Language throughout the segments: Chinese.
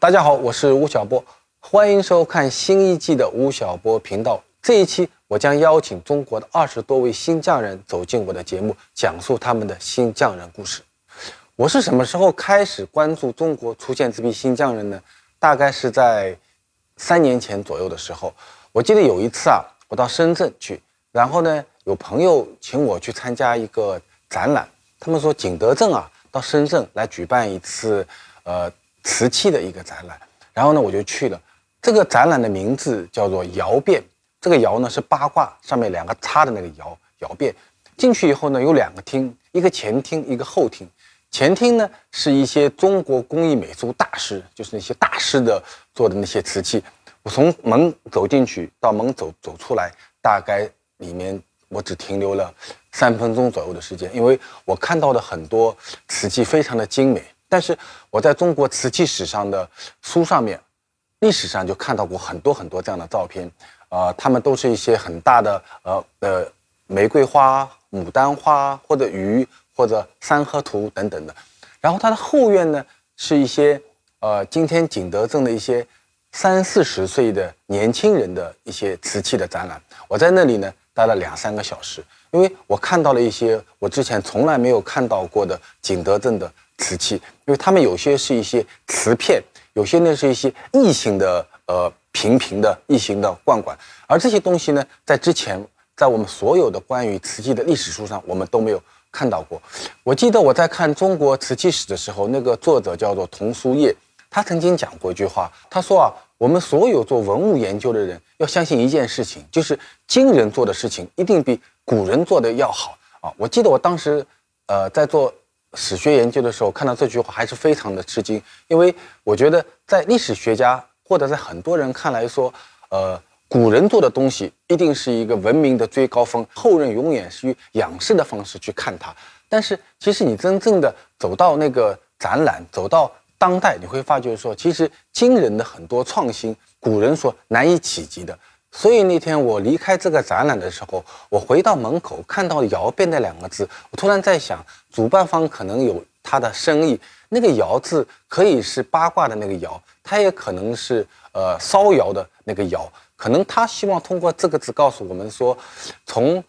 大家好，我是吴晓波，欢迎收看新一季的吴晓波频道。这一期我将邀请中国的二十多位新匠人走进我的节目，讲述他们的新匠人故事。我是什么时候开始关注中国出现这批新匠人呢？大概是在三年前左右的时候。我记得有一次啊，我到深圳去，然后呢，有朋友请我去参加一个展览，他们说景德镇啊到深圳来举办一次呃瓷器的一个展览，然后呢我就去了。这个展览的名字叫做“窑变”，这个“窑”呢是八卦上面两个叉的那个“窑”，窑变。进去以后呢，有两个厅，一个前厅，一个后厅。前厅呢是一些中国工艺美术大师，就是那些大师的做的那些瓷器。我从门走进去到门走走出来，大概里面我只停留了三分钟左右的时间，因为我看到的很多瓷器非常的精美。但是我在中国瓷器史上的书上面，历史上就看到过很多很多这样的照片，啊，它们都是一些很大的呃呃玫瑰花、牡丹花或者鱼。或者三合图等等的，然后它的后院呢是一些呃今天景德镇的一些三四十岁的年轻人的一些瓷器的展览。我在那里呢待了两三个小时，因为我看到了一些我之前从来没有看到过的景德镇的瓷器，因为他们有些是一些瓷片，有些呢是一些异形的呃平平的异形的罐罐，而这些东西呢在之前在我们所有的关于瓷器的历史书上我们都没有。看到过，我记得我在看中国瓷器史的时候，那个作者叫做童书业，他曾经讲过一句话，他说啊，我们所有做文物研究的人要相信一件事情，就是今人做的事情一定比古人做的要好啊。我记得我当时，呃，在做史学研究的时候，看到这句话还是非常的吃惊，因为我觉得在历史学家或者在很多人看来说，呃。古人做的东西一定是一个文明的最高峰，后人永远是以仰视的方式去看它。但是，其实你真正的走到那个展览，走到当代，你会发觉说，其实今人的很多创新，古人所难以企及的。所以那天我离开这个展览的时候，我回到门口看到“窑变”那两个字，我突然在想，主办方可能有他的生意。那个“窑”字可以是八卦的那个“窑”，它也可能是呃烧窑的那个“窑”。可能他希望通过这个字告诉我们说，从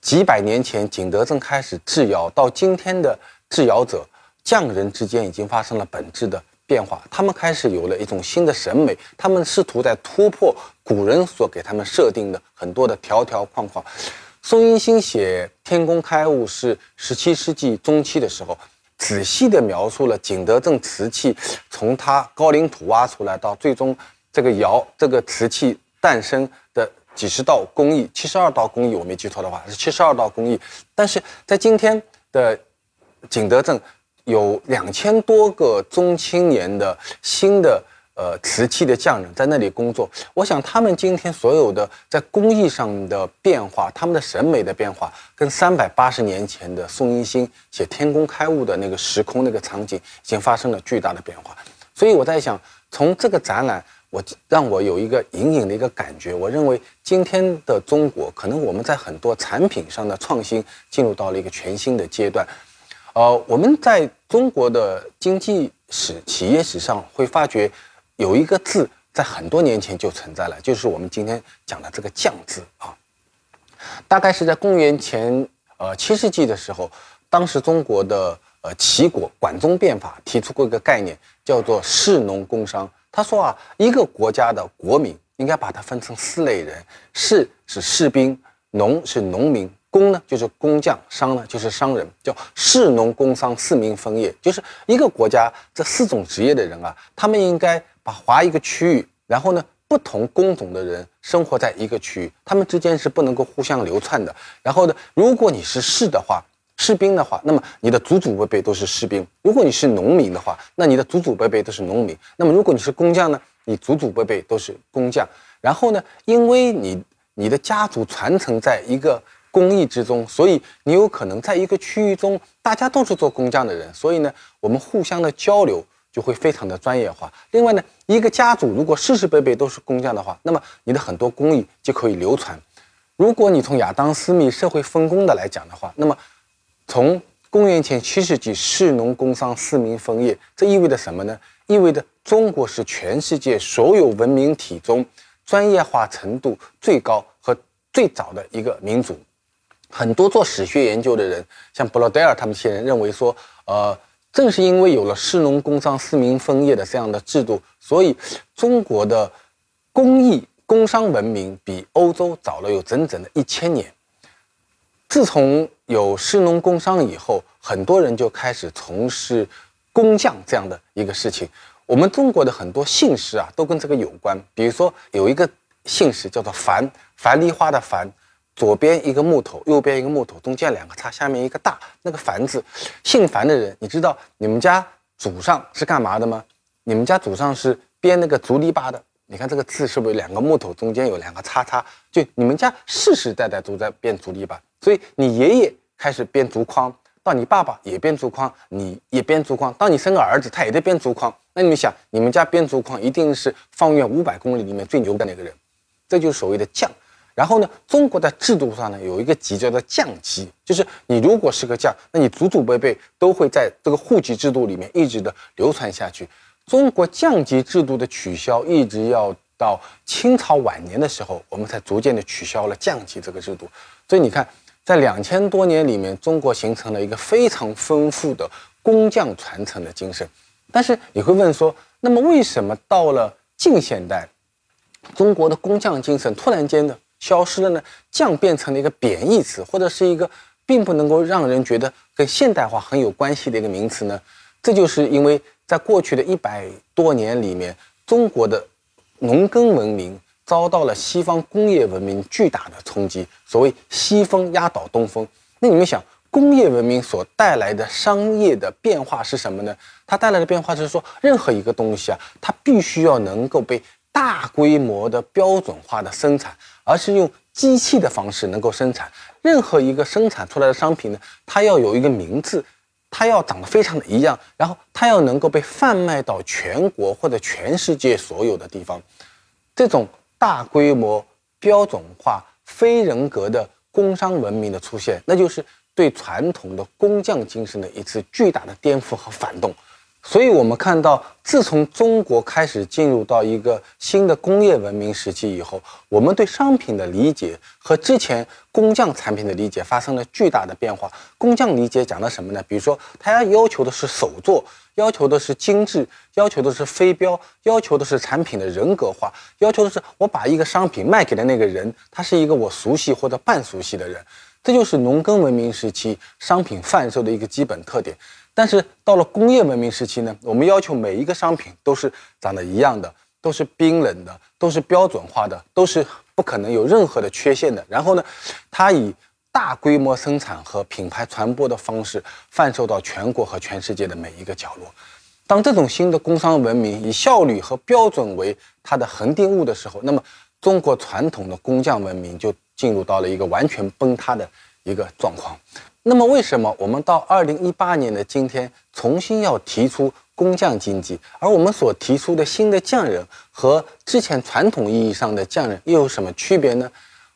几百年前景德镇开始制窑，到今天的制窑者匠人之间已经发生了本质的变化。他们开始有了一种新的审美，他们试图在突破古人所给他们设定的很多的条条框框。宋英星写《天工开物》是十七世纪中期的时候，仔细地描述了景德镇瓷器从它高岭土挖出来到最终这个窑这个瓷器。诞生的几十道工艺，七十二道工艺，我没记错的话是七十二道工艺。但是在今天的景德镇，有两千多个中青年的新的呃瓷器的匠人在那里工作。我想他们今天所有的在工艺上的变化，他们的审美的变化，跟三百八十年前的宋英星写《天工开物》的那个时空那个场景，已经发生了巨大的变化。所以我在想，从这个展览。我让我有一个隐隐的一个感觉，我认为今天的中国可能我们在很多产品上的创新进入到了一个全新的阶段。呃，我们在中国的经济史、企业史上会发觉有一个字在很多年前就存在了，就是我们今天讲的这个“匠”字啊。大概是在公元前呃七世纪的时候，当时中国的呃齐国管仲变法提出过一个概念，叫做士农工商。他说啊，一个国家的国民应该把它分成四类人：士是士兵，农是农民，工呢就是工匠，商呢就是商人，叫士农工商四民分业。就是一个国家这四种职业的人啊，他们应该把划一个区域，然后呢，不同工种的人生活在一个区域，他们之间是不能够互相流窜的。然后呢，如果你是士的话，士兵的话，那么你的祖祖辈辈都是士兵；如果你是农民的话，那你的祖祖辈辈都是农民。那么如果你是工匠呢，你祖祖辈辈都是工匠。然后呢，因为你你的家族传承在一个工艺之中，所以你有可能在一个区域中大家都是做工匠的人，所以呢，我们互相的交流就会非常的专业化。另外呢，一个家族如果世世辈辈都是工匠的话，那么你的很多工艺就可以流传。如果你从亚当·斯密社会分工的来讲的话，那么从公元前七世纪，士农工商四民分业，这意味着什么呢？意味着中国是全世界所有文明体中专业化程度最高和最早的一个民族。很多做史学研究的人，像布罗代尔他们这些人认为说，呃，正是因为有了士农工商四民分业的这样的制度，所以中国的工艺工商文明比欧洲早了有整整的一千年。自从有士农工商以后，很多人就开始从事工匠这样的一个事情。我们中国的很多姓氏啊，都跟这个有关。比如说有一个姓氏叫做樊，樊梨花的樊。左边一个木头，右边一个木头，中间两个叉，下面一个大。那个凡字，姓樊的人，你知道你们家祖上是干嘛的吗？你们家祖上是编那个竹篱笆的。你看这个字是不是两个木头，中间有两个叉叉？就你们家世世代代都在编竹篱笆，所以你爷爷开始编竹筐，到你爸爸也编竹筐，你也编竹筐，到你生个儿子，他也得编竹筐。那你们想，你们家编竹筐一定是方圆五百公里里面最牛的那个人，这就是所谓的匠。然后呢，中国在制度上呢有一个级叫做匠级，就是你如果是个匠，那你祖祖辈辈都会在这个户籍制度里面一直的流传下去。中国匠级制度的取消，一直要到清朝晚年的时候，我们才逐渐的取消了匠级这个制度。所以你看，在两千多年里面，中国形成了一个非常丰富的工匠传承的精神。但是你会问说，那么为什么到了近现代，中国的工匠精神突然间的？消失了呢？匠变成了一个贬义词，或者是一个并不能够让人觉得跟现代化很有关系的一个名词呢？这就是因为在过去的一百多年里面，中国的农耕文明遭到了西方工业文明巨大的冲击。所谓西风压倒东风，那你们想，工业文明所带来的商业的变化是什么呢？它带来的变化就是说，任何一个东西啊，它必须要能够被大规模的标准化的生产。而是用机器的方式能够生产任何一个生产出来的商品呢？它要有一个名字，它要长得非常的一样，然后它要能够被贩卖到全国或者全世界所有的地方。这种大规模标准化、非人格的工商文明的出现，那就是对传统的工匠精神的一次巨大的颠覆和反动。所以，我们看到，自从中国开始进入到一个新的工业文明时期以后，我们对商品的理解和之前工匠产品的理解发生了巨大的变化。工匠理解讲的什么呢？比如说，他要求的是手作，要求的是精致，要求的是非标，要求的是产品的人格化，要求的是我把一个商品卖给的那个人，他是一个我熟悉或者半熟悉的人。这就是农耕文明时期商品贩售的一个基本特点。但是到了工业文明时期呢，我们要求每一个商品都是长得一样的，都是冰冷的，都是标准化的，都是不可能有任何的缺陷的。然后呢，它以大规模生产和品牌传播的方式贩售到全国和全世界的每一个角落。当这种新的工商文明以效率和标准为它的恒定物的时候，那么中国传统的工匠文明就进入到了一个完全崩塌的一个状况。那么，为什么我们到二零一八年的今天，重新要提出工匠经济？而我们所提出的新的匠人和之前传统意义上的匠人又有什么区别呢？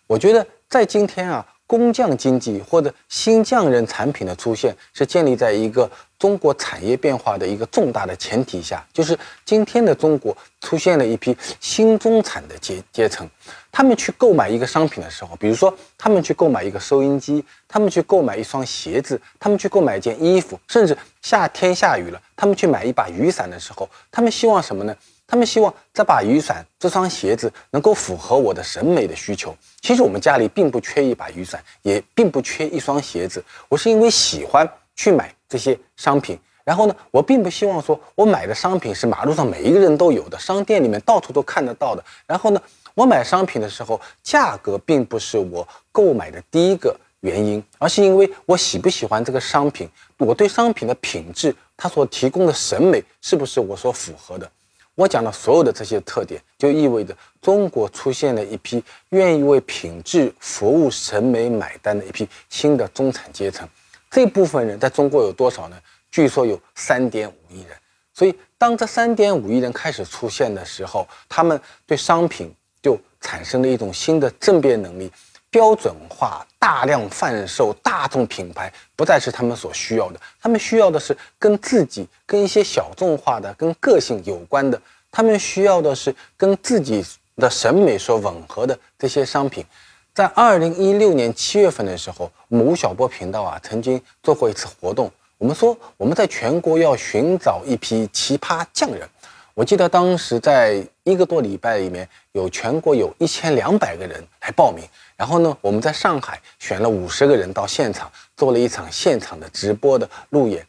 我觉得在今天啊。工匠经济或者新匠人产品的出现，是建立在一个中国产业变化的一个重大的前提下，就是今天的中国出现了一批新中产的阶阶层，他们去购买一个商品的时候，比如说他们去购买一个收音机，他们去购买一双鞋子，他们去购买一件衣服，甚至夏天下雨了，他们去买一把雨伞的时候，他们希望什么呢？他们希望这把雨伞、这双鞋子能够符合我的审美的需求。其实我们家里并不缺一把雨伞，也并不缺一双鞋子。我是因为喜欢去买这些商品。然后呢，我并不希望说我买的商品是马路上每一个人都有的，商店里面到处都看得到的。然后呢，我买商品的时候，价格并不是我购买的第一个原因，而是因为我喜不喜欢这个商品，我对商品的品质，它所提供的审美是不是我所符合的。我讲的所有的这些特点，就意味着中国出现了一批愿意为品质、服务、审美买单的一批新的中产阶层。这部分人在中国有多少呢？据说有三点五亿人。所以，当这三点五亿人开始出现的时候，他们对商品就产生了一种新的正变能力，标准化、大量贩售、大众品牌不再是他们所需要的，他们需要的是跟自己、跟一些小众化的、跟个性有关的，他们需要的是跟自己的审美所吻合的这些商品。在二零一六年七月份的时候，某小波频道啊曾经做过一次活动，我们说我们在全国要寻找一批奇葩匠人。我记得当时在一个多礼拜里面，有全国有一千两百个人来报名。然后呢，我们在上海选了五十个人到现场做了一场现场的直播的路演。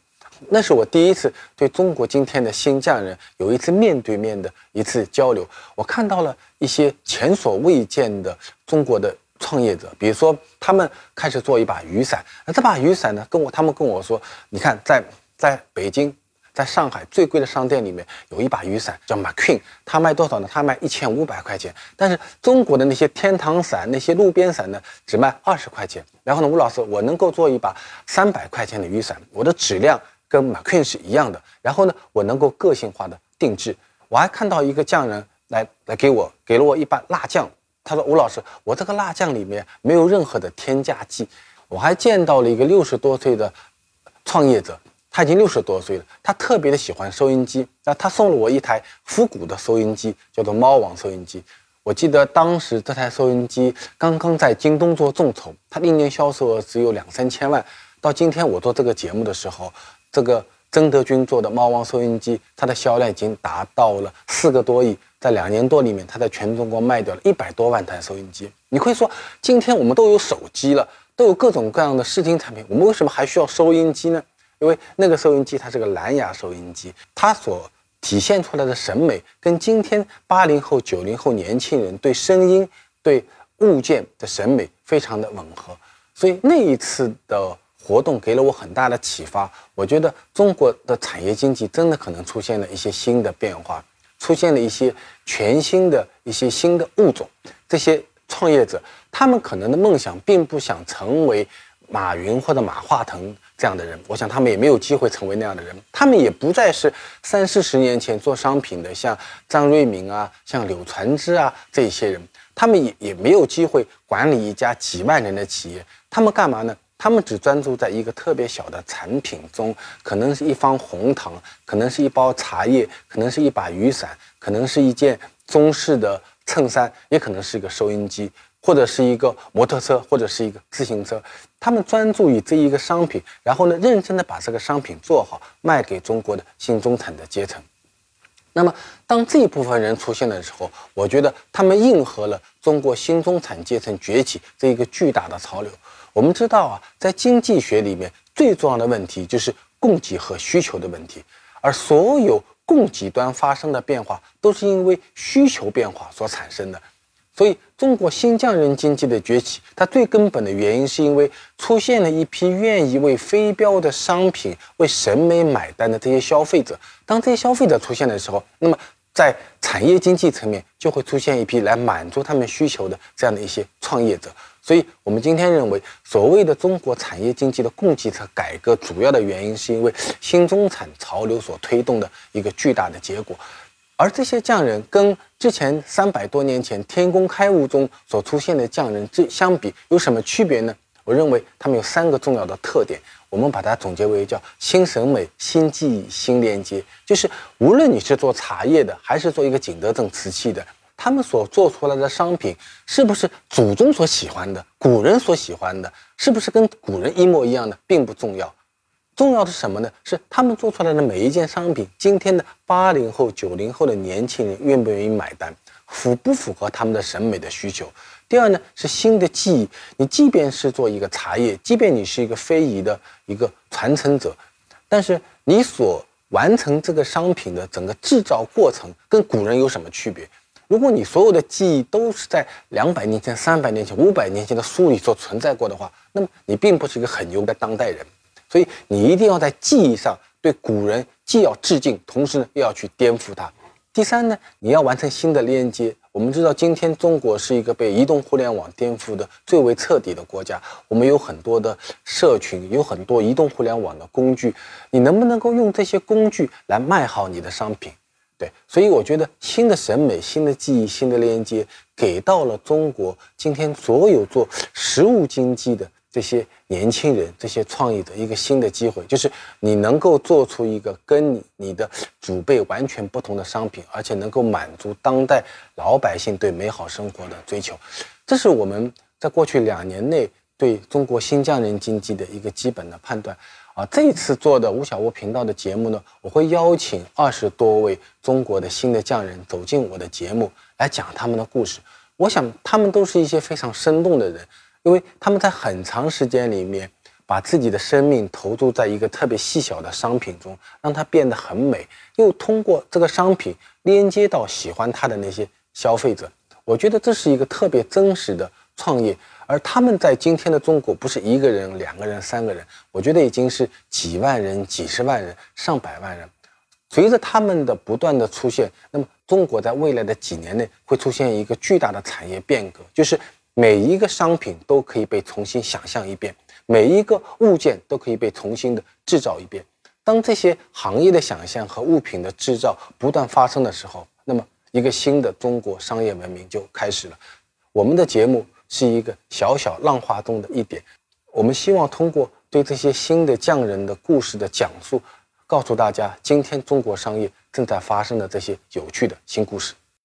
那是我第一次对中国今天的新匠人有一次面对面的一次交流。我看到了一些前所未见的中国的创业者，比如说他们开始做一把雨伞。那这把雨伞呢，跟我他们跟我说，你看在在北京。在上海最贵的商店里面有一把雨伞，叫 McQueen，它卖多少呢？它卖一千五百块钱。但是中国的那些天堂伞、那些路边伞呢，只卖二十块钱。然后呢，吴老师，我能够做一把三百块钱的雨伞，我的质量跟 McQueen 是一样的。然后呢，我能够个性化的定制。我还看到一个匠人来来给我给了我一把蜡酱，他说吴老师，我这个蜡酱里面没有任何的添加剂。我还见到了一个六十多岁的创业者。他已经六十多岁了，他特别的喜欢收音机。那他送了我一台复古的收音机，叫做猫王收音机。我记得当时这台收音机刚刚在京东做众筹，它一年销售额只有两三千万。到今天我做这个节目的时候，这个曾德军做的猫王收音机，它的销量已经达到了四个多亿。在两年多里面，它在全中国卖掉了一百多万台收音机。你会说，今天我们都有手机了，都有各种各样的视听产品，我们为什么还需要收音机呢？因为那个收音机它是个蓝牙收音机，它所体现出来的审美跟今天八零后、九零后年轻人对声音、对物件的审美非常的吻合，所以那一次的活动给了我很大的启发。我觉得中国的产业经济真的可能出现了一些新的变化，出现了一些全新的一些新的物种。这些创业者他们可能的梦想并不想成为马云或者马化腾。这样的人，我想他们也没有机会成为那样的人。他们也不再是三四十年前做商品的，像张瑞敏啊、像柳传志啊这些人。他们也也没有机会管理一家几万人的企业。他们干嘛呢？他们只专注在一个特别小的产品中，可能是一方红糖，可能是一包茶叶，可能是一把雨伞，可能是一件中式的衬衫，也可能是一个收音机。或者是一个摩托车，或者是一个自行车，他们专注于这一个商品，然后呢，认真的把这个商品做好，卖给中国的新中产的阶层。那么，当这一部分人出现的时候，我觉得他们应和了中国新中产阶层崛起这一个巨大的潮流。我们知道啊，在经济学里面，最重要的问题就是供给和需求的问题，而所有供给端发生的变化，都是因为需求变化所产生的。所以，中国新匠人经济的崛起，它最根本的原因是因为出现了一批愿意为非标的商品、为审美买单的这些消费者。当这些消费者出现的时候，那么在产业经济层面就会出现一批来满足他们需求的这样的一些创业者。所以，我们今天认为，所谓的中国产业经济的供给侧改革，主要的原因是因为新中产潮流所推动的一个巨大的结果。而这些匠人跟之前三百多年前天工开物中所出现的匠人这相比有什么区别呢？我认为他们有三个重要的特点，我们把它总结为叫新审美、新技艺、新连接。就是无论你是做茶叶的，还是做一个景德镇瓷器的，他们所做出来的商品是不是祖宗所喜欢的、古人所喜欢的，是不是跟古人一模一样的，并不重要。重要的是什么呢？是他们做出来的每一件商品，今天的八零后、九零后的年轻人愿不愿意买单，符不符合他们的审美的需求？第二呢，是新的技艺。你即便是做一个茶叶，即便你是一个非遗的一个传承者，但是你所完成这个商品的整个制造过程，跟古人有什么区别？如果你所有的技艺都是在两百年前、三百年前、五百年前的书里所存在过的话，那么你并不是一个很牛的当代人。所以你一定要在技艺上对古人既要致敬，同时呢又要去颠覆它。第三呢，你要完成新的连接。我们知道，今天中国是一个被移动互联网颠覆的最为彻底的国家。我们有很多的社群，有很多移动互联网的工具。你能不能够用这些工具来卖好你的商品？对，所以我觉得新的审美、新的记忆、新的连接，给到了中国今天所有做实物经济的这些年轻人、这些创意者一个新的机会，就是你能够做出一个跟你你的祖辈完全不同的商品，而且能够满足当代老百姓对美好生活的追求。这是我们在过去两年内对中国新疆人经济的一个基本的判断。啊，这次做的吴晓波频道的节目呢，我会邀请二十多位中国的新的匠人走进我的节目，来讲他们的故事。我想他们都是一些非常生动的人，因为他们在很长时间里面把自己的生命投注在一个特别细小的商品中，让它变得很美，又通过这个商品连接到喜欢它的那些消费者。我觉得这是一个特别真实的创业。而他们在今天的中国，不是一个人、两个人、三个人，我觉得已经是几万人、几十万人、上百万人。随着他们的不断的出现，那么中国在未来的几年内会出现一个巨大的产业变革，就是每一个商品都可以被重新想象一遍，每一个物件都可以被重新的制造一遍。当这些行业的想象和物品的制造不断发生的时候，那么一个新的中国商业文明就开始了。我们的节目。是一个小小浪花中的一点，我们希望通过对这些新的匠人的故事的讲述，告诉大家今天中国商业正在发生的这些有趣的新故事。